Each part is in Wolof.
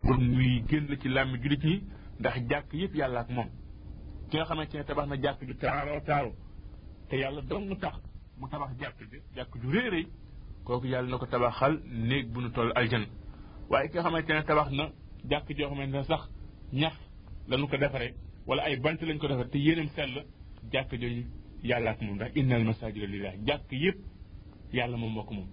pour muy génn ci làmmi jullit ñi ndax jàkk yëpp yàlla ak moom ki nga xamante ne tabax na jàkk ju taaroo taaroo te yàlla dong tax mu tabax jàkk ju jàkk ju réeréy kooku yàlla na ko tabaxal néeg bu nu toll aljan waaye ki nga xamante ne tabax na jàkk joo xamante ne sax ñax lañu ko defaree wala ay bant lañ ko defar te yéenam sell jàkk jooju yàlla ak moom ndax innal masajida lillah jàkk yëpp yàlla moom moo ko moom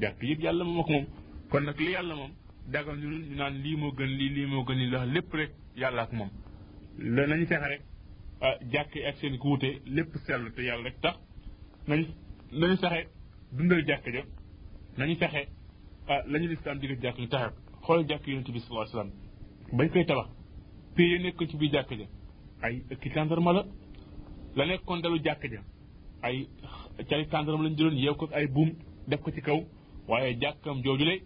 jàkk yëpp yàlla moom ak moom kon nag li yàlla moom dagal ñu ñu naan lii moo gën lii lii moo gën lii la lépp rek yàlla ak moom la nañu fexe rek ah, jàkk yi ak seen ku wute lépp sell te yàlla rek tax nañu nañu fexe dundal jàkk ja nañu fexe ah la ñu lislaam digal jàkk ñu taxaw xool jàkk yonent bi sallallahu alayhi wasallam bañ koy tabax pays yi nekk ci biir jàkk ja ay ëkki tàndarma la la nekkoon dalu jàkk ja ay cari tàndaram lañ jëloon yeew ko ay buum def ko ci kaw waaye jàkkam joojule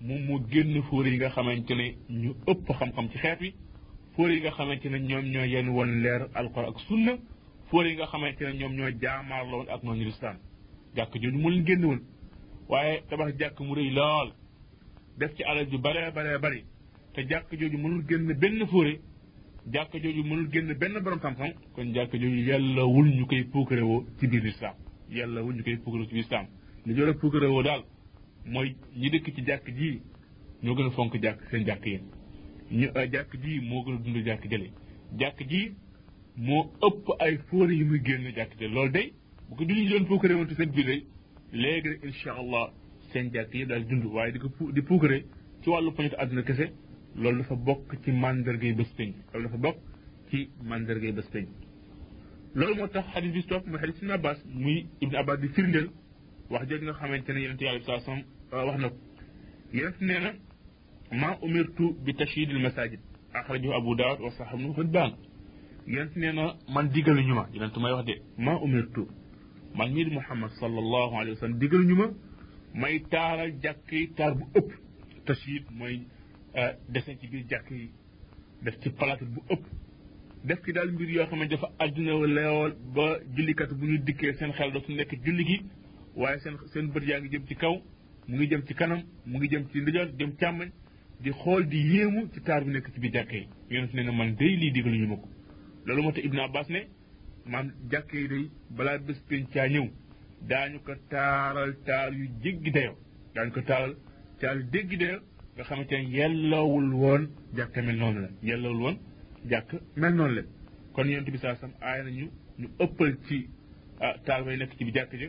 moom moo génn fóore yi nga xamante ne ñu ëpp xam-xam ci xeet wi fóore yi nga xamante ne ñoom ñoo yenn woon leer alxuraan ak sunna fóore yi nga xamante ne ñoom ñoo jaamaarloo woon ak noonu lislaam jàkk jooju mu leen génn woon waaye tabax jàkk mu rëy lool def ci alal ju bare bare bari te jàkk jooju mënul génn benn fóore jàkk jooju mënul génn benn borom xam-xam kon jàkk jooju yàlla wul ñu koy puukare woo ci biir lislaam yàlla wul ñu koy puukare woo ci biir lislaam li ñu war a puukare woo daal mooy ñi dëkk ci jàkk ji ñoo gën a fonk jàkk seen jàkk yi ñu euh, jàkk ji moo gën a dund jàkk jële jàkk ji moo ëpp ay fóore yi muy génn jàkk jële loolu day bu ko jullit yi doon puukare woon ci seen biir day léegi rek incha allah seen jàkk yëpp daal dund waaye di ko di puukare ci wàllu poñetu àdduna kese loolu dafa bokk ci mandargay bés penc loolu dafa bokk ci mandargay bés penc loolu moo tax xadis bi topp mooy xadis ibn abbas muy ibn abbas di firndeel wax jooju nga xamante ne yonente yàlla bi saa sam wax na ko yonente nee na maa umirtu bi tashyidil masajid axrajahu abu daawud wa saxahu ibnu xibbaan yonent nee na man digaluñu ma yonent may wax de maa umirtu man mii di muhammad sallallahu alayhi wa sallam digaluñu ma may taaral jàkk yi taar bu ëpp tashyid mooy euh, dese ci biir jàkk yi def ci palaatu bu ëpp def ci daal mbir yoo xam ne dafa àddina leewal ba jullikat bu ñu dikkee seen xel dootu nekk julli gi waaye seen seen bët yaa ngi jëm ci kaw mu ngi jëm ci kanam mu ngi jëm ci ndijoor jëm càmmoñ di xool di yéemu ci taar bi nekk ci biir jàkka yi yonent ne na man day lii digaluñu ma ko loolu moo tax Ibn Abbas ne maam jàkka yi day balaa bés pencaa ñëw daañu ko taaral taar yu jéggi dayoo daañu ko taaral taar yu jéggi dayoo nga xamante ne yelloowul woon jàkk mel noonu la yelloowul woon jàkk mel noonu la kon yonent bi saa sam aaya nañu ñu ëppal ci ah, taar bay nekk ci bi jàkk ji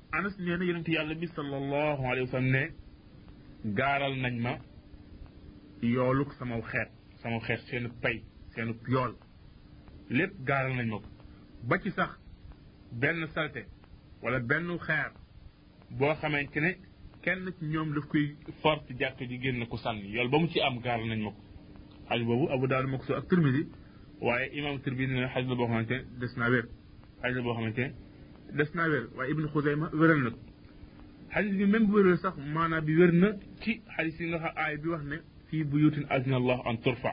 anas nee na yonent yàlla bi sallallahu alayhi wa sallam ne gaaral nañ ma yooluk sama xeet sama xeet seen pay seen yool lépp gaaral nañ ma ko ba ci sax benn salte wala benn xeer boo xamante ne kenn ci ñoom daf koy fort jàkk ji génn ko sànni yool ba mu ci am gaaral nañ ma ko xaj boobu abu daal ma ko so ak turmidi waaye imam turmidi ne xaj la boo xamante ne des naa wér xadis la boo xamante ne des naa wér waaye ibnu xusayma wéral na ko xadis bi même bu wérul sax maanaam bi wér na ci xadis yi nga xam aay bi wax ne fii buyutin azina allah an turfa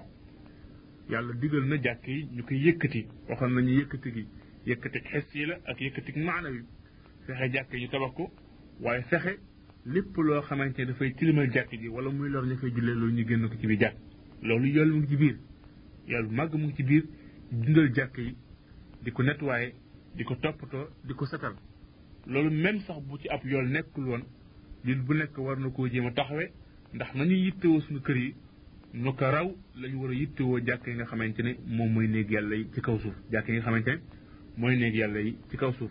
yàlla digal na jàkk yi ñu koy yëkkati waxoon nañu yëkkati gi yëkkati xes yi la ak yëkkati maana bi fexe jàkk yi ñu tabax ko waaye fexe lépp loo xamante ne dafay tilimal jàkk ji wala muy lor ña fay jullee loolu ñu génn ko ci biir jàkk loolu yool mu ngi ci biir yool bu màgg mu ngi ci biir dundal jàkk yi di ko nettoyé di ko toppatoo di ko setal loolu même sax bu ci ab yool nekkul woon nit bu nekk war na koo jéem a taxawe ndax nañu yittewoo suñu kër yi nu ko raw lañu war a yittewoo jàkk yi nga xamante ne moom mooy néeg yàlla yi ci kaw suuf jàkk yi nga xamante ne mooy néeg yàlla yi ci kaw suuf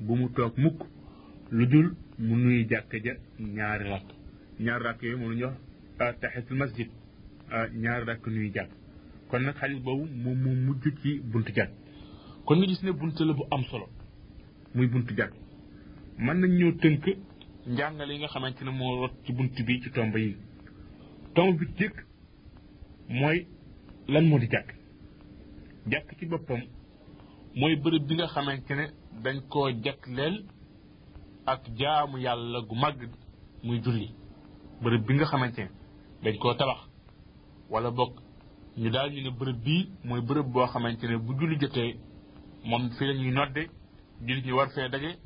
bu mu toog mukk lu dul mu nuyu jàkka ja ñaari rakk ñaari rakk yooyu moom la ñuy wax ah, tahiyatul masjid ah, ñaari rakk nuyu jàkk kon nag xadis boobu moom moo mujj ci buntu jàkk kon nga gis ne buntu la bu am solo muy buntu jàkk mën nañ ñoo tënk njàngale yi nga xamante ne moo rot ci bunt bi ci tomb yi tomb bi jëkk mooy lan moo di jàkk jàkk ci boppam mooy bërëb bi nga xamante ne dañ koo jagleel ak jaamu yàlla gu mag muy julli bërëb bi nga xamante ne dañ koo tabax wala bokk ñu daal ñu ne bërëb bii mooy bërëb boo xamante ne bu julli jotee moom fi la ñuy nodde jullit ñi war fee daje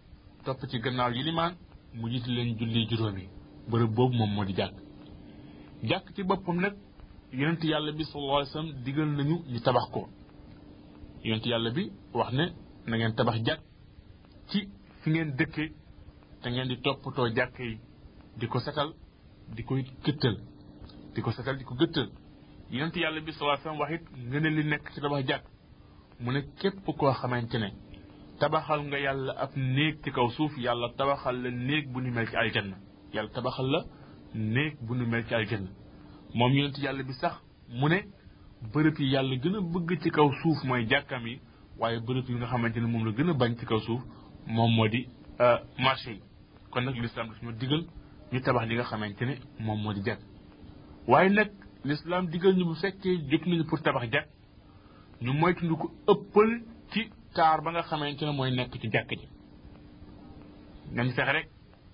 topp ci gannaaw yi limaan mu jiit leen julli juróomi bërëb boobu moom moo di jàkk jàkk ci boppam nag yonent yàlla bi sallallahu alayhi wasallam digal nañu ñu tabax ko yonent yàlla bi wax ne na ngeen tabax jàkk ci fi ngeen dëkke te ngeen di toppatoo jàkk yi di ko setal di koy gëttal di ko setal di ko gëttal yonent yàlla bi sallallahu alayhi wasallam wax it ngeen li nekk ci tabax jàkk mu ne képp koo xamante ne tabaxal nga yàlla ab néeg ci kaw suuf yàlla tabaxal la néeg bu ni mel ci aljanna yàlla tabaxal la néeg bu nu mel ci aljanna moom yonent yàlla bi sax mu ne bërëb yi yàlla gën a bëgg ci kaw suuf mooy jàkkam yi waaye bërëb yi nga xamante ne moom la gën a bañ ci kaw suuf moom moo di euh, marché yi kon nag lislaam daf ñu digal ñu tabax li nga xamante ne moom moo di jàkk waaye nag lislaam digal ñu bu fekkee jóg nañu pour tabax jàkk ñu moytu ñu ko ëppal ci taar ba nga xamante ne mooy nekk ci jàkk ji nañ fexe rek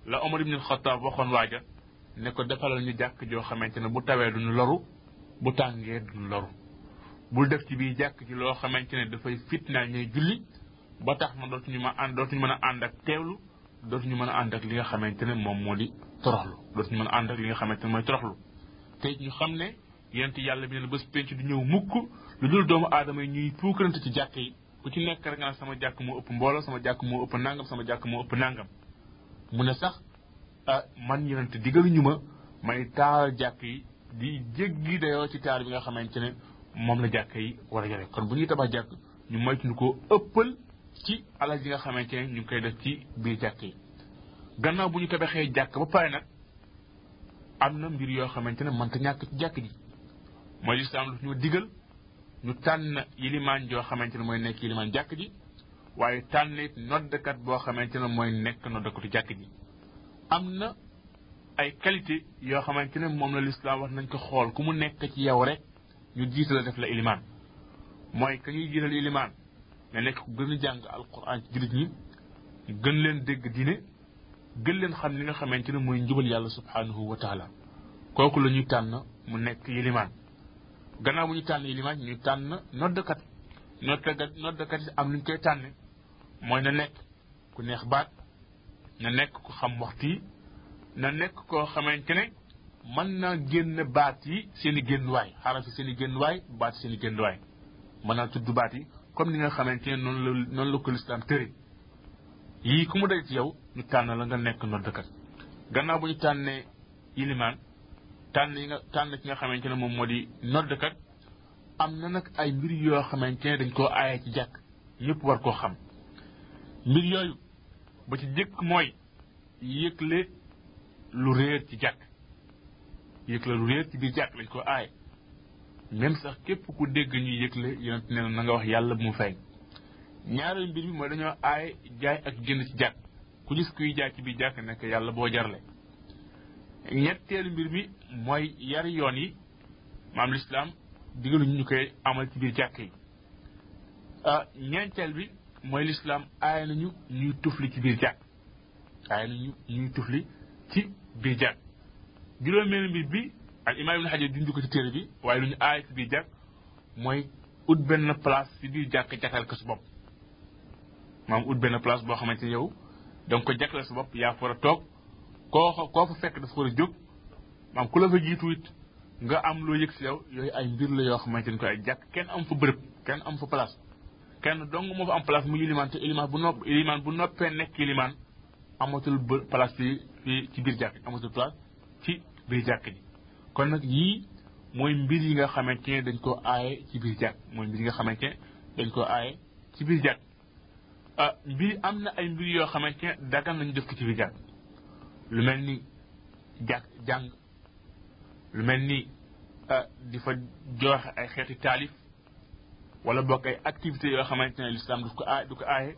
la Omar ibn Khattab waxoon waaja ne ko defalal ñu jàkk joo xamante ne bu tawee duñu loru bu tàngee duñu loru bul def ci biir jàkk ji loo xamante ne dafay fitnaal ñuy julli ba tax ma dootuñu ma ànd dootuñu mën a ànd ak teewlu dootuñu mën a ànd ak li nga xamante ne moom moo di toroxlu dootuñu mën a ànd ak li nga xamante ne mooy toroxlu te ñu xam ne yonent yàlla bi ne la bés penc du ñëw mukk lu dul doomu aadama yi ñuy puukarante ci jàkk yi ku ci nekk rek nga sama jàkk moo ëpp mbooloo sama jàkk moo ëpp nangam sama jàkk moo ëpp nangam mu ne sax ah man yonent digaluñu ma may taal jàkk yi di jéggi dayoo ci taal bi nga xamante ne moom la jàkk yi war a yore kon bu ñuy tabax jàkk ñu moytuñu ko ëppal ci alal yi nga xamante ne ñu ngi koy def ci biir jàkk yi gannaaw bu ñu tabaxee jàkk ba pare nag am na mbir yoo xamante ne mënta ñàkk ci jàkk ji mooy lislaam lu ñu digal ñu tànn yilimaan joo xamante ne mooy nekk yilimaan jàkk ji waaye tànn it noddkat boo xamante ne mooy nekk noddkatu jàkk ji am na ay qualité yoo xamante ne moom la lislaam wax nañ ko xool ku mu nekk ci yow rek ñu jiital la def la ilimaan mooy ka ñuy jiital ilimaan nga nekk ku gën a jàng alquran ci jullit ñi gën leen dégg diine gën leen xam li nga xamante ne mooy njubal yàlla subhanahu wa taala kooku la ñuy tànn mu nekk yilimaan gannaaw bu ñu tànn ilimaan ñu tànn noddkat noddkat noddkat yi am lu ñu koy tànne mooy na nekk ku neex baat na nekk ku xam waxtu yi na nekk koo xamante ne mën na génn baat yi seen i génnuwaay xaaral si seen i génnuwaay baat seen i génnuwaay mën naa tudd baat yi comme ni nga xamante ne noonu la noonu la ko lislaam tëri yii ku mu daj ci yow ñu tànn la nga nekk noddkat gannaaw bu ñu tànnee yilimaan tànn yi nga tànn ki nga xamante ne moom moo di noddkat am na nag ay mbir yoo xamante ne dañ koo aaye ci jàkk ñëpp war koo xam mbir yooyu ba ci jëkk mooy yëgle lu réer ci jàkk yëgle lu réer ci biir jàkk lañ ko aaye même sax képp ku dégg ñuy yëgle yonent ne na nga wax yàlla bu mu feeñ ñaareelu mbir mi mooy dañoo aaye jaay ak jënd ci jàkk ku gis kuy jaar ci biir jàkk nekk yàlla boo jarle ñetteelu mbir mi mooy yar yoon yi maam lislaam digalu ñu koy amal ci biir jàkk yi ah, ñeenteel bi mooy lislaam aaya nañu ñuy tufli ci biir jàkk aaya nañu ñuy tufli ci biir jàkk juróomeel mbir bi al imaam ibn xajar junj ko ci téere bi waaye lu ñu aaya ci biir jàkk mooy ut benn place si biir jàkk jàkkal ko sa bopp maam ut benn place boo xamante ni yow da nga ko jàkkal sa bopp yaa fa war a toog koo koo fa fekk dafa war a jóg maam ku la fa jiitu it nga am loo yëg si yow yooyu ay mbir la yoo xamante ni ko ay jàkk kenn am fa bërëb kenn am fa place kenn dong moo fa am place muy ilimaan te ilimaan bu nopp ilimaan bu noppee nekk ilimaan amatul place ci ci biir jàkk amatul place ci biir jàkk ji kon nag yii mooy mbir yi nga xamante ne dañ ko aaye ci biir jàkk mooy mbir yi nga xamante ne dañ ko aaye ci biir jàkk ah mbir am na ay mbir yoo xamante ne dagan nañu def ko ci biir jàkk lu mel ni jàkk jàng lu mel ni di fa joxe ay xeeti taalif wala bokk ay activités yoo xamante ne lislaam du ko aay du ko aaye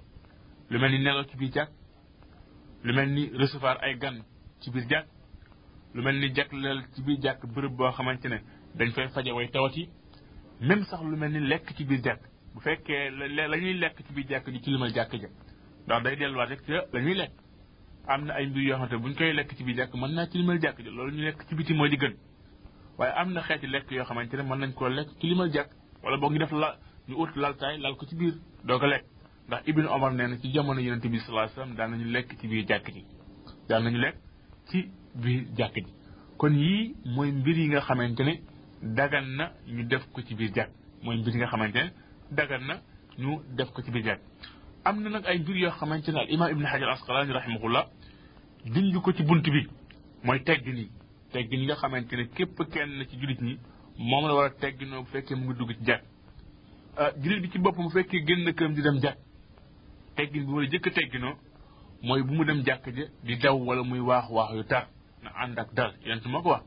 lu mel ni nelaw ci biir jàkk lu mel ni recevoir ay gan ci biir jàkk lu mel ni jagleel ci biir jàkk bërëb boo xamante ne dañ fay faje way tawat yi même sax lu mel ni lekk ci biir jàkk bu fekkee la ñuy lekk ci biir jàkk ji ci limal jàkk ja ndax day delluwaat rek ca la ñuy lekk am na ay mbir yoo xamante buñ koy lekk ci biir jàkk mën naa ci limal jàkk ja loolu ñu lekk ci biti mooy di gën waaye am na xeeti lekk yoo xamante ne mën nañ koo lekk ci limal jàkk wala boog ñu def la ñu ut laltaay lal ko ci biir doo ko lekk ndax ibnu omar nee na ci jamono yonent bi sallallahu alayhi wasallam daan nañu lekk ci biir jàkk ji daan nañu lekk ci biir jàkk ji kon yii mooy mbir yi nga xamante ne dagan na ñu def ko ci biir jàkk mooy mbir yi nga xamante ne dagan na ñu def ko ci biir jàkk am na nag ay mbir yoo xamante ne al imam ibnu hajar asqalani rahimahullah junj ko ci bunt bi mooy teggin yi teggin yi nga xamante ne képp kenn ci jullit ñi moom la war a tegginoo bu fekkee mu ngi dugg ci jàkk jullit bi ci boppam bu fekkee génn na këram di dem jàkk teggin bi war a jëkk a tegginoo mooy bu mu dem jàkk ja di daw wala muy waax waax yu tar na ànd ak dal yent ma ko wax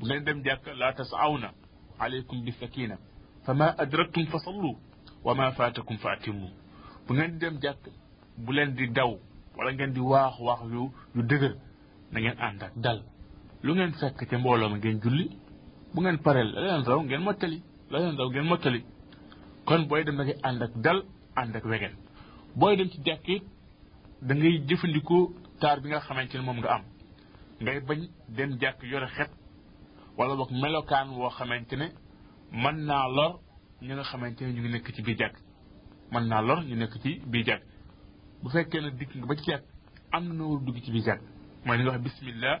bu ngeen dem jàkk laa tasawna aleykum bi sakina fa ma adraktum fa sallu wa ma faatakum fa atimmu bu ngeen di dem jàkk bu leen di daw wala ngeen di waax waax yu yu dëgër na ngeen ànd ak dal lu ngeen fekk ca mbooloo ma ngeen julli bu ngeen pareel la leen raw ngeen mottali la leen daw ngeen mottali kon booy dem da ngay ànd ak dal ànd ak wegen booy dem ci jàkk it da ngay jëfandikoo taar bi nga xamante ne moom nga am ngay bañ dem jàkk yore xet wala boog melokaan woo xamante ne mën naa lor ñi nga xamante ne ñu ngi nekk ci biir jàkk mën naa lor ñu nekk ci biir jàkk bu fekkee ne dikk nga ba ci jàkk am na war dugg ci biir jàkk mooy li nga wax bismillah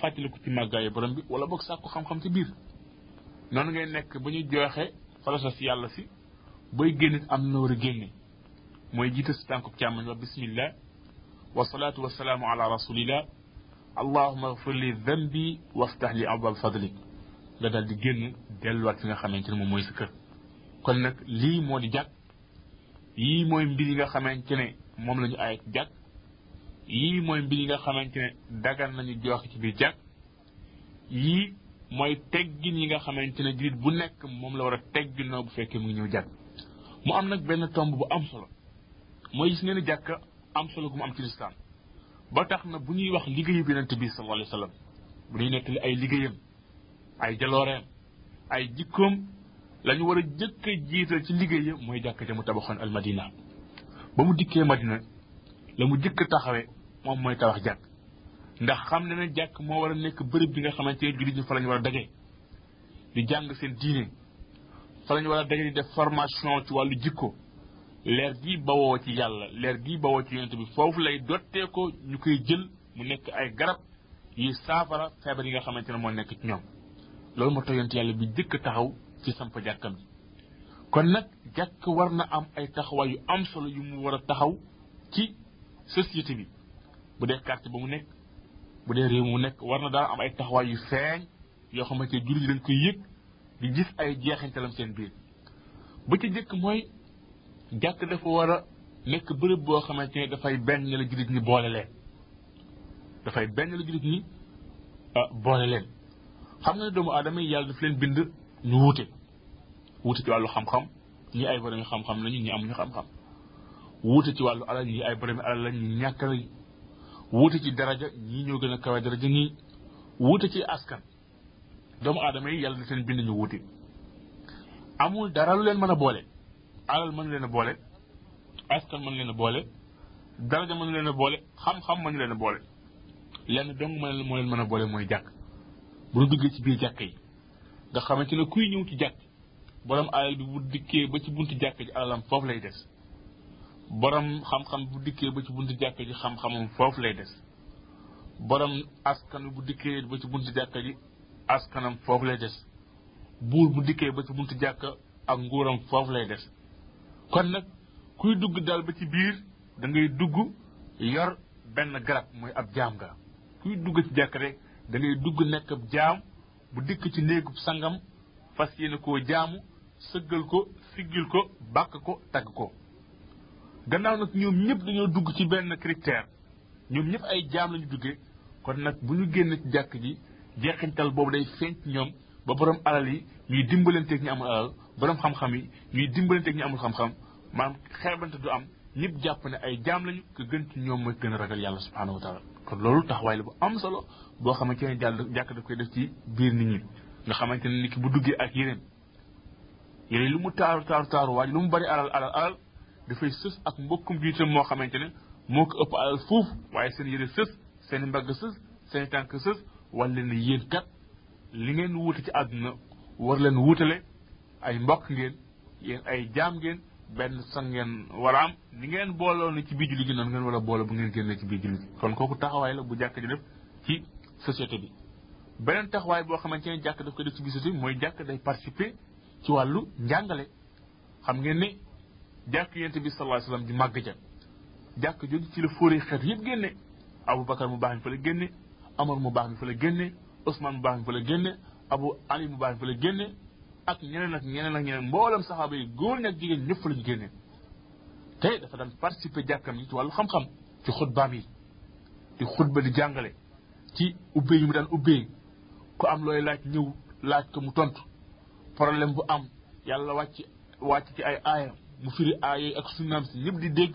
fàttaliku ci màggaayu borom bi wala boog sàkku xam-xam ci biir noonu ngay nekk ba ñu jooxe farasa si yàlla si booy génn am na war a génne mooy jiite si tànkub càmmoñ wa bismillah wa salaatu wa salaamu ala rasulillah allahuma agfir li dambi waftax li abwaab fadlik nga daal di génn delluwaat fi nga xamante ne moom mooy sa kër kon nag lii moo di jàkk yii mooy mbir yi nga xamante ne moom la ñu aay ci jàkk yii mooy mbir yi nga xamante ne dagan nañu joxe ci biir jàkk yii mooy teggin yi nga xamante ne jullit bu nekk moom la war a tegginoo bu fekkee mu ngi ñëw jàkk mu am nag benn tomb bu am solo mooy gis ngeen jàkk am solo gu mu am ci lislaam ba tax na bu ñuy wax liggéeyu bi yonent bi sallallahu alayhi wa sallam bu ñuy nettali ay liggéeyam ay jalooreem ay jikkoom la ñu war a jëkk a jiital ci liggéey ya mooy jàkk ja mu tabaxoon al madina ba mu dikkee madina la mu jëkk a taxawee moom mooy tabax jàkk ndax xam ne ne jàkk moo war a nekk bërëb bi nga xamante ne jullit ñi fa la ñu war a daje di jàng seen diine fa la ñu war a daje di def formation ci wàllu jikko leer gi bawoo ci yàlla leer gi bawoo ci yonent bi foofu lay dottee ko ñu koy jël mu nekk ay garab yi saafara feebar yi nga xamante ne moo nekk ci ñoom loolu moo tax yonent yàlla bi jëkk taxaw ci samp jàkkam ji kon nag jàkk war na am ay taxawaay yu am solo yu mu war a taxaw ci société bi bu dee quartier ba mu nekk bu dee réew mu nekk war na daal am ay taxawaay yu feeñ yoo xamante ne jullit dañ koy yëg di gis ay jeexintalam seen biir ba ci jëkk mooy jàkk dafa war a nekk bërëb boo xamante ne dafay benn la jullit ñi boole leen dafay benn la jullit ñi ah, boole leen xam nga ne doomu aadama yi yàlla daf leen bind ñu wuute wuute ci wàllu xam-xam ñi ay borom xam-xam lañu ñi amuñu xam-xam wuute ci wàllu alal ñi ay borom alal lañu ñàkk lañu wuute ci daraja ñii ñoo gën a kawe daraja ñii wuute ci askan doomu aadama yi yàlla daf leen bind ñu wuute amul dara lu leen mën a boole alal mën leen a boole askan mën leen a boole daraja mën leen a boole xam-xam mën leen a boole lenn dong mën moo leen mën a boole mooy jàkk bu ñu duggee ci biir jàkk yi nga xamante ne kuy ñëw ci jàkk borom alal bi bu dikkee ba ci buntu jàkk ji alalam foofu lay des borom xam-xam bu dikkee ba ci buntu jàkk ji xam-xamam foofu lay des borom askan bu dikkee ba ci buntu jàkka ji askanam foofu lay des buur bu dikkee ba ci buntu jàkka ak nguuram foofu lay des kon nag kuy dugg daal ba ci biir da ngay dugg yor benn garab mooy ab jaam nga kuy dugg ci jàkk rek da ngay dugg nekk ab jaam bu dikk ci néegub sangam fas yéene koo jaamu sëggal ko siggil ko bàkk ko tagg ko gannaaw nag ñoom ñëpp dañoo dugg ci benn critère ñoom ñëpp ay jaam lañu duggee kon nag bu ñu génn ci jàkk ji jeexintal boobu day feeñ ñoom ba borom alal yi ñuy dimbalanteeg ñu amul alal borom xam-xam yi ñuy dimbalanteeg ñu amul xam-xam maam xeebante du am ñëpp jàpp ne ay jaam lañu ko gën ci ñoom mooy gën a ragal yàlla subhaanahu wa taala kon loolu taxawaay la bu am solo boo xamante ne jàll jàkk daf koy def ci biir nit ñi nga xamante ne nit ki bu duggee ak yeneen yeneen lu mu taaru taaru taaru waaj lu mu bari alal alal alal dafay sës ak mbokkum jiitam moo xamante ne moo ko ëpp alal foofu waaye seen yére sës seen i mbagg sës seen i tànk sës wala ne yéen kat li ngeen wuute ci àdduna war leen wuutale ay mbokk ngeen yéen ay jaam ngeen benn sang ngeen war a am ni ngeen booloo ni ci biir jullit gi noonu ngeen war a booloo bu ngeen génnee ci biir jullit gi kon kooku taxawaay la bu jàkk ji def ci société bi beneen taxawaay boo xamante ne jàkk daf ko def ci biir société bi mooy jàkk day participer ci wàllu njàngale xam ngeen ne jàkk yent bi sallallahu alayhi wasallam di màgg ja jàkk jooju ci la fóoree xeet yëpp génne Aboubacar mu baax mi fa la génne Amar mu baax mi fa la génne Ousmane mu baax mi fa la génne Abu Ali mu baax mi fa la génne ak ñeneen ak ñeneen ak ñeneen mboolem saxaaba yi góor ñi ak jigéen ñëpp fa lañu génne te dafa daan participer jàkkam yi ci wàllu xam-xam ci xutbaam yi di xutba di jàngale ci ubbee yi mu daan ubbee ku am looy laaj ñëw laaj ko mu tontu problème bu am yàlla wàcc wàcc ci ay aaya mu firi aaya yooyu ak sunnaam si ñëpp di dégg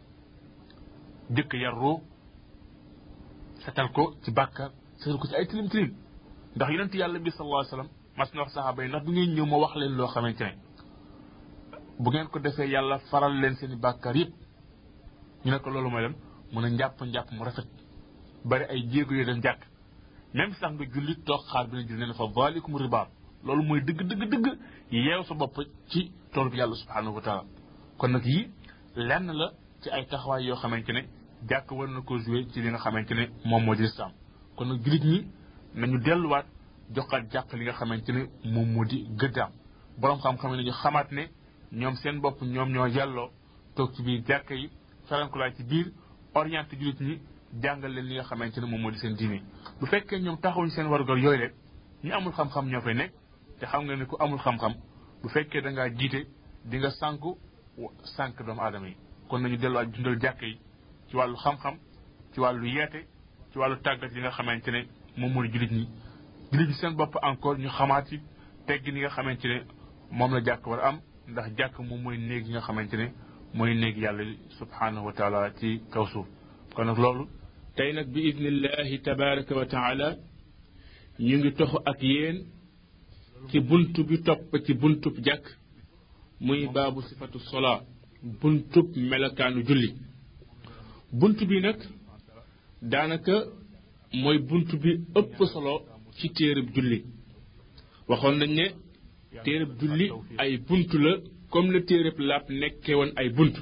jëkk yar ruu setal ko ci bàkkaar setal ko ci ay tilim tilim ndax yonent yàlla bi sallallahu alayhi wasallam mas na wax saxaaba yi ndax du ngeen ñëw ma wax leen loo xamante ne bu ngeen ko defee yàlla faral leen seen i bàkkaar yëpp ñu ne ko loolu mooy lan mun a njàpp njàpp mu rafet bari ay jéego yoo dem jàkk même sax nga julli toog xaar bi ne julli ne fa zalikum ribaab loolu mooy dëgg dëgg dëgg yeew sa bopp ci toolu bi yàlla subhanahu wa taala kon nag yi lenn la ci ay taxawaay yoo xamante ne jàkk war na ko joué ci li nga xamante ne moom moo di lislaam kon nag jullit ñi nañu delluwaat joxaat jàkk li nga xamante ne moom moo di gëddaam boroom xam-xam yi nañu xamaat ne ñoom seen bopp ñoom ñoo yelloo toog ci biir jàkk yi ferankulaay ci biir orienté jullit ñi jàngal leen li nga xamante ne moom moo di seen diine bu fekkee ñoom taxawuñu seen warugar yooyu rek ñu amul xam-xam ñoo fay nekk te xam nga ne ku amul xam-xam bu fekkee da ngaa jiite di nga sànku sànk doomu aadama yi kon nañu delluwaat dundal jàkk yi ci wàllu xam-xam ci wàllu yeete ci wàllu tàggat yi nga xamante ne moom mooy jullit ñi jullit ñi seen bopp encore ñu xamaat yi tegg ni nga xamante ne moom la jàkk war am ndax jàkk moom mooy néeg yi nga xamante ne mooy néeg yàlla subhanahu wa taala ci kaw suuf kon nag loolu tey nag bi idnillahi tabaraka wa taala ñu ngi toxu ak yéen ci bunt bi topp ci buntub jàkk muy baabu sifatu sola buntub melokaanu julli bunt bi nag daanaka mooy bunt bi ëpp solo ci téereb julli waxoon nañ ne téereb julli ay bunt la comme la téereb laab nekkee woon ay bunt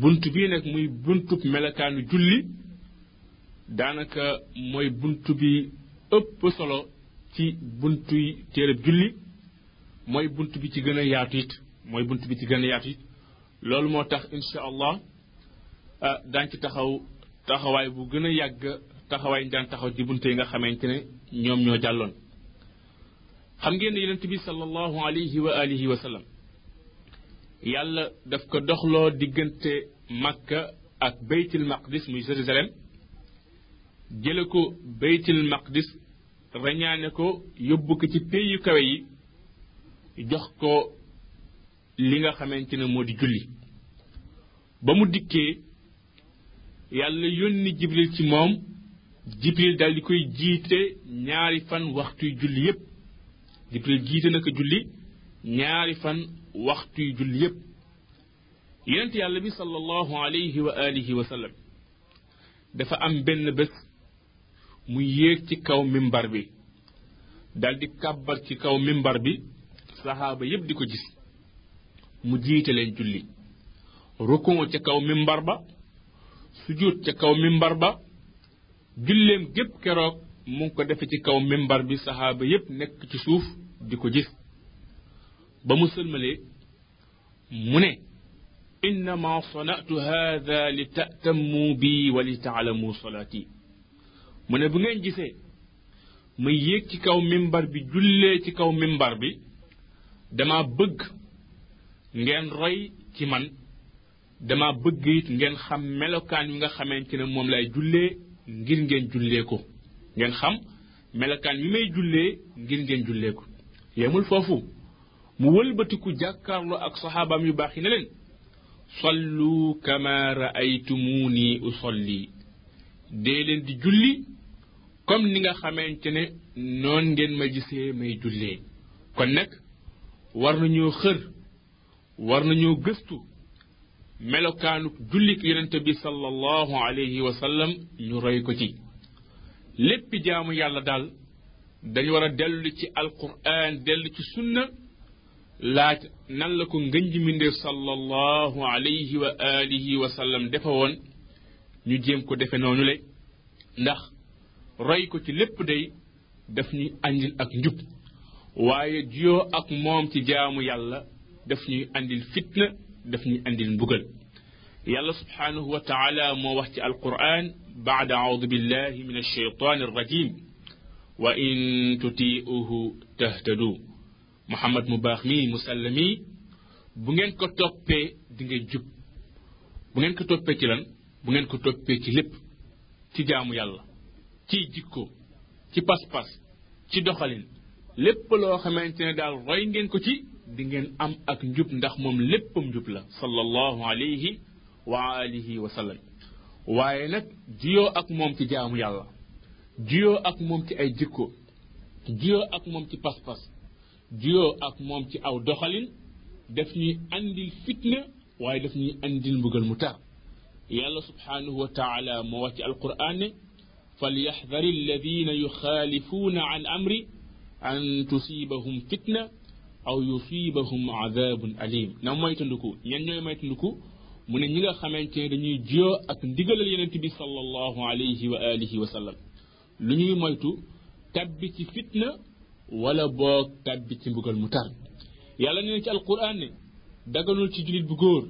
bunt bii nag muy buntub melokaanu julli daanaka mooy bunt bi ëpp solo ci buntuy téereb julli mooy bunt bi ci gën a yaatu it mooy bunt bi ci gën a yaatu it loolu moo tax insha allah ah, daañ ci taxaw taxawaay bu gën a yàgg taxawaay ñu daan taxaw ci bunt yi nga xamante ne ñoom ñoo jàlloon xam ngeen ne yonent bi sallallahu alayhi wa alihi wa sallam yàlla daf ko doxloo diggante Makka ak Beytil Maqdis muy Jérusalem jële ko Beytil Maqdis rañaane ko yóbbu ko ci pays yu kawe yi jox ko li nga xamante ne moo di julli ba mu dikkee yàlla yónni jibril ci moom jibril dal di koy jiite ñaari fan waxtuy julli yépp jibril jiite na ko julli ñaari fan waxtuy julli yépp yonent yàlla bi sallallahu alayhi wa alihi wa sallam dafa am benn bés mu yéeg ci kaw mimbar bi daldi kàbbar ci kaw mimbar bi saxaaba yépp di ko gis mu jiite leen julli rukon ca kaw mimbar ba sujjóot ca kaw mimbar ba julleem gépp keroog mu ngi ko defe ci kaw mimbar bi saxaaba yépp nekk ci suuf di ko gis ba mu sëlmalee mu ne innama sanatu hada li tatammu bi wa li taalamu salaati mu ne bu ngeen gisee ma yéeg ci kaw mimbar bi jullee ci kaw mimbar bi dama bëgg ngeen roy ci man dama bëgg it ngeen xam melokaan yi nga xamante ne moom lay jullee ngir ngeen jullee ko ngeen xam melokaan yi may jullee ngir ngeen jullee ko yemul foofu mu wëlbatiku jàkkaarloo ak saxaabaam yu baax yi ne leen sallu kama raaytumuuni usalli dee leen di julli comme ni nga xamante ne noon ngeen ma gisee may jullee kon nag war nañoo xër war nañoo gëstu melokaanu jullik yonente bi sallallahu alayhi wa sallam ñu roy ko ci lépp jaamu yàlla daal dañu war a dellu ci alquran dellu ci sunna laaj nan la ko ngën ji mbindéef sallallahu alayhi wa alihi wa sallam defe woon ñu jéem ko defe noonu le ndax roy ko ci lépp day daf ñuy andil ak njub waaye juyoo ak moom ci jaamu yàlla daf ñuy andil fitna daf ñuy andil mbugal yàlla subhaanahu wa taala moo wax ci alquran baada audu billahi min alsheytaani alrajim wa in tutiuhu tahtadu muhammad mu baax mii mu sell mii bu ngeen ko toppee di ngeen jub bu ngeen ko toppee ci lan bu ngeen ko toppee ci lépp ci jaamu yàlla ci jikko ci pas-pas ci doxalin lépp loo xamante ne daal roy ngeen ko ci di ngeen am ak njub ndax moom léppam njub la sallallahu alayhi wa alihi wa sallam waaye nag jiyoo ak moom ci jaamu yàlla jiyoo ak moom ci ay jikko jiyoo ak moom ci pas-pas juyoo ak moom ci aw doxalin daf ñuy andil fitna waaye daf ñuy andil mbugal mu tar yàlla subhaanahu wa taala moo wàcc alquran ne falyaxdari alladina yuxaalifuuna an amri an tusibahum fitna aw yusibahum adabun alim na moytandiku ñan ñooy moytandiku mu ne ñi nga xamante ne dañuy jiyoo ak ndigalal yonent bi sallallahu alayhi wa alihi wa sallam lu ñuy moytu tabbi ci fitna wala boog tabbi ci mbugal mu tar yàlla nee na ci alquran ne daganul ci jullit bu góor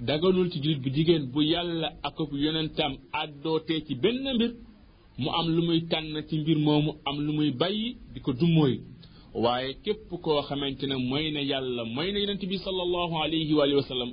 daganul ci jullit bu jigéen bu yàlla ak bu yonentam àddootee ci benn mbir mu am lu muy tànn ci mbir moomu am lu muy bàyyi di ko dummóoy waaye képp koo xamante ne mooy na yàlla mooy na yonent bi sallallahu alayhi wa sallam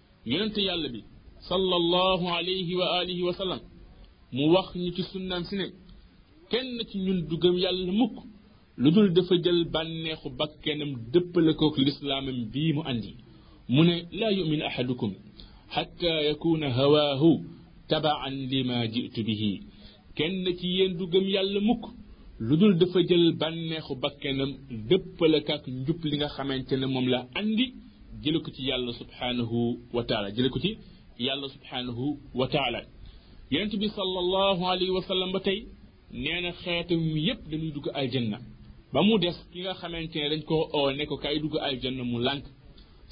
yonent yàlla bi sallallahu alayhi wa alihi wa sallam mu wax ñu ci sunnaam si ne kenn ci ñun du gëm yàlla mukk lu dul dafa jël bànneexu bakkenam dëppale kook lislaamam bii mu andi mu ne laa yumin ahadukum xatta yakuna hawaahu tabaan lima jitu bihi kenn ci yéen du gëm yàlla mukk lu dul dafa jël bànneexu bakkenam dëppale ak njub li nga xamante ne moom la andi jële ko ci yàlla subhaanahu wa taala jële ko ci yàlla subhaanahu wa taala yonent bi sallallahu alayhi wa sallam ba tey nee na xeetam yépp dañuy dugg aljanna ba mu des ki nga xamante ne dañ ko oo ne ko kay dugg aljanna mu lànk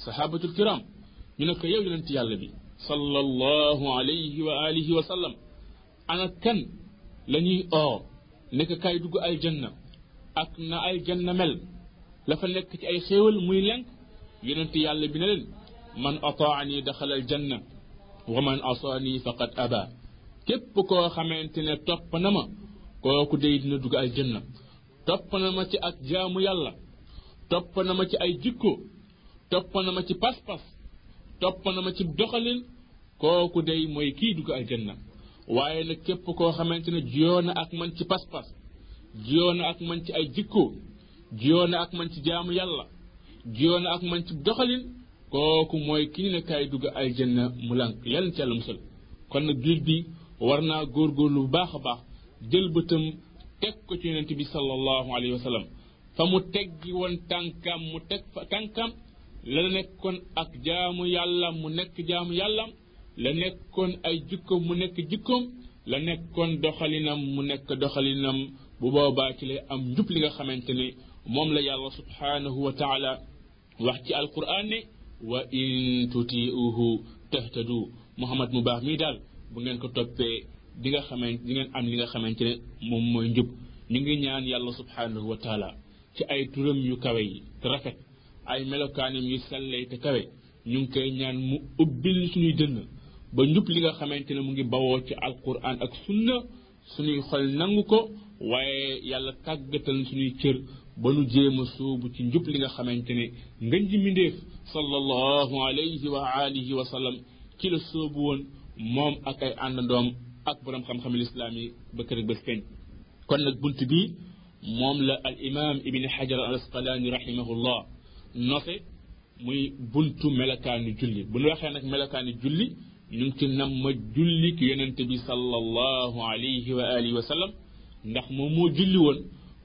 sahabatul kiram ñu ne ko yow yonent yàlla bi sallallahu alayhi wa alihi wa sallam ana kan la ñuy oo nekk kaay dugg aljanna ak na aljanna mel la fa nekk ci ay xéewal muy lenk yonent yàlla bi ne leen man ataani daxala aljanna wa man asaani faqad aba képp koo xamante ne topp na ma kooku day dina dugg aljanna topp na ma ci ak jaamu yàlla topp na ma ci ay jikko topp na ma ci pas-pas topp na ma ci doxalin kooku day mooy kii dugg aljanna waaye nag képp koo xamante ne jiyoo na ak man ci pas-pas jiyoo na ak man ci ay jikko jiyoo na ak man ci jaamu yàlla jiyoo na ak man ci doxalin kooku mooy ki ñu ne kaay dugg aljanna mu lànk yàlla ci yàlla musal kon nag biir bi war naa góorgóorlu bu baax a baax jël bëtam teg ko ci yonent bi sallallahu alayhi wa sallam fa mu teggi woon tànkam mu teg fa tànkam la nekkoon ak jaamu yàlla mu nekk jaamu yàllam la nekkoon ay jikkoom mu nekk jikkoom la nekkoon doxalinam mu nekk doxalinam bu boobaa ci lay am njub li nga xamante ni moom la yàlla subhaanahu wa taala wax ci alquran ne wa in tutiuhu tahtadu muhammad mu baax mii daal bu ngeen ko toppee di nga xamante di ngeen am li nga xamante ne moom mooy njub ñu ngi ñaan yàlla subhanahu wa taala ci ay turam yu kawe yi te rafet ay melokaanam yu sellee te kawe ñu ngi koy ñaan mu ubbil suñuy dënn ba njub li nga xamante ne mu ngi bawoo ci alquran ak sunna suñuy xol nangu ko waaye yàlla tàggatal suñuy cër ba nu jéem a sóobu ci njub li nga xamante ne ngën ji mbindéef sallallahu alayhi wa alihi wa sallam ci la sóobu woon moom ak ay àndandoom ak borom xam-xam lislaam yi ba kër bés peñ kon nag bunt bi moom la al imam ibni xajar al asqalaani rahimahullah nose muy buntu melokaanu julli bu ñu waxee nag melokaanu julli ñu ngi ci nam ma julli ki yonente bi sallallahu alayhi wa alihi wa sallam ndax moom moo julli woon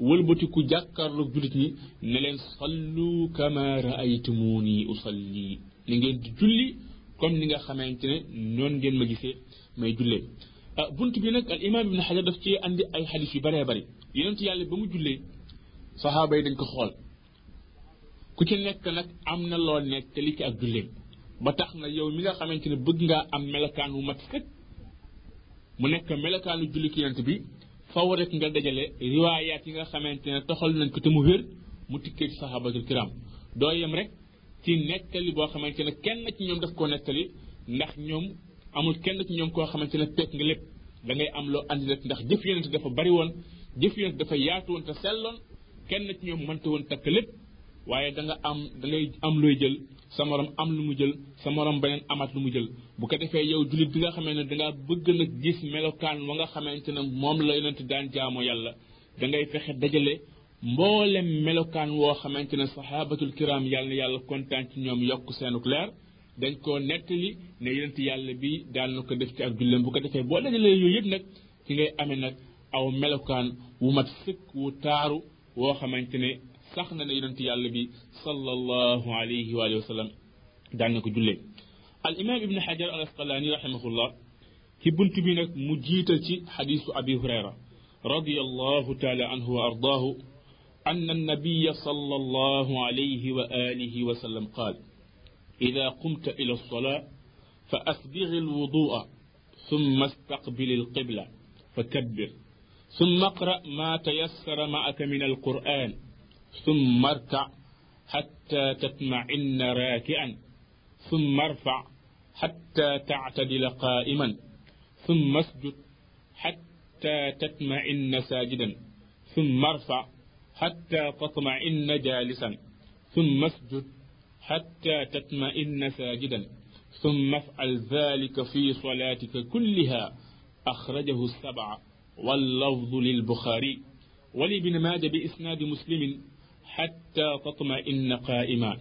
wëlbati ku jàkkaarloog jullit ñi ne leen sallu kama raaytumuni usalli ni ngeen di julli comme ni nga xamante ne noon ngeen ma gisee may jullee ah bunt bi nag al imam ibn xajar daf ci andi ay xadis yu baree bari yonent yàlla ba mu jullee sahaaba yi dañ ko xool ku ci nekk nag am na loo nekk te li ci ak julleem ba tax na yow mi nga xamante ne bëgg ngaa am melokaan wu mat sëkk mu nekk melokaanu julli ci yonent bi faw rek nga dajale riwaayaat yi nga xamante ne toxal nañ ko te mu wér mu tikkee ci saxaabatul kiram doo yem rek ci nettali boo xamante ne kenn ci ñoom daf koo nettali ndax ñoom amul kenn ci ñoom koo xamante ne peeg nga lépp da ngay am loo andi rek ndax jëf yonent dafa bari woon jëf yonent dafa yaatu woon te selloon kenn ci ñoom mënta woon takk lépp waaye da nga am da ngay am looy jël sa morom am lu mu jël sa morom beneen amaat lu mu jël bu ko defee yow jullit bi nga xamee ne dangaa bëgg nag gis melokaan wa nga xamante ne moom la yonent daan jaamoo yàlla da ngay fexe dajale mboolem melokaan woo xamante ne saxaabatul kiraam yàlla na yàlla kontaan ci ñoom yokk seenuk leer dañ koo nettali ne yonent yàlla bi daan na ko def ci ak julleem bu ko defee boo dajalee yooyu yëpp nag ci ngay amee nag aw melokaan wu mat sëkk wu taaru woo xamante ne sax na ne yonent yàlla bi sallallahu alayhi wa sallam daan na ko jullee al imam ibn hajar al asqalani rahimahullah ci bunt bi nag mu jiital ci xadisu abi hurayra رضي الله تعالى عنه وأرضاه أن النبي صلى الله عليه وآله وسلم قال إذا قمت إلى الصلاة فأسبغ الوضوء ثم استقبل القبلة فكبر ثم اقرأ ما تيسر معك من القرآن ثم اركع حتى تطمئن راكعا ثم ارفع حتى تعتدل قائما ثم اسجد حتى تطمئن ساجدا ثم ارفع حتى تطمئن جالسا ثم اسجد حتى تطمئن ساجدا ثم افعل ذلك في صلاتك كلها أخرجه السبعة واللفظ للبخاري ولابن ماجه بإسناد مسلم حتى تطمئن قائما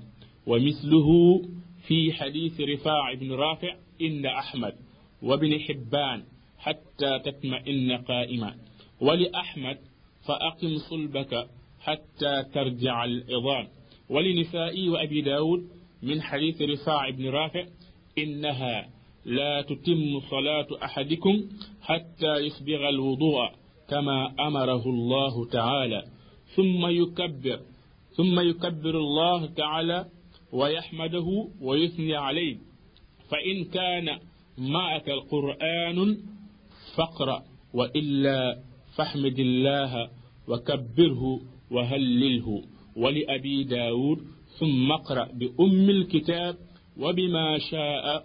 ومثله في حديث رفاع بن رافع عند أحمد وابن حبان حتى تطمئن قائما ولأحمد فأقم صلبك حتى ترجع العظام ولنسائي وأبي داود من حديث رفاع بن رافع إنها لا تتم صلاة أحدكم حتى يصبغ الوضوء كما أمره الله تعالى ثم يكبر ثم يكبر الله تعالى ويحمده ويثني عليه فإن كان معك القرآن فاقرأ وإلا فاحمد الله وكبره وهلله ولأبي داود ثم اقرأ بأم الكتاب وبما شاء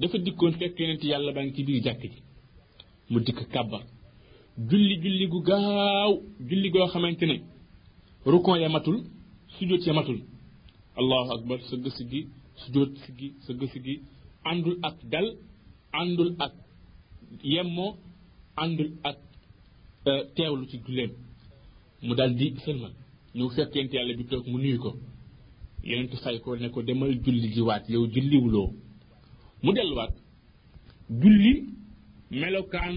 dafa dikkoon fekk yonent yàlla baa ngi ci biir jàkk ji mu dikk kàbbar julli julli gu gaaw julli goo xamante ne rukon ya matul sujjóot ya matul allahu akbar sa gëss gi sujjóot si gi sa gëss gi àndul ak dal àndul ak yemmoo àndul ak teewlu ci julleem mu daal di sëlmal ñëw fekk yonent yàlla bi toog mu nuyu ko yonent fay ko ne ko demal julli jiwaat yow julliwuloo mu delluwaat julli melokaan